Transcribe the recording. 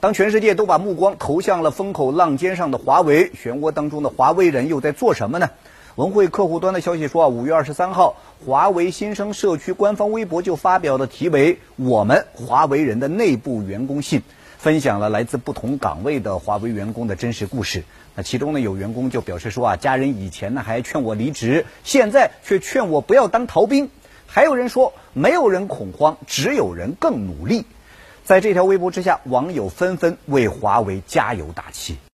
当全世界都把目光投向了风口浪尖上的华为，漩涡当中的华为人又在做什么呢？文汇客户端的消息说啊，五月二十三号，华为新生社区官方微博就发表了题为“我们华为人的内部员工信”，分享了来自不同岗位的华为员工的真实故事。那其中呢，有员工就表示说啊，家人以前呢还劝我离职，现在却劝我不要当逃兵。还有人说，没有人恐慌，只有人更努力。在这条微博之下，网友纷纷为华为加油打气。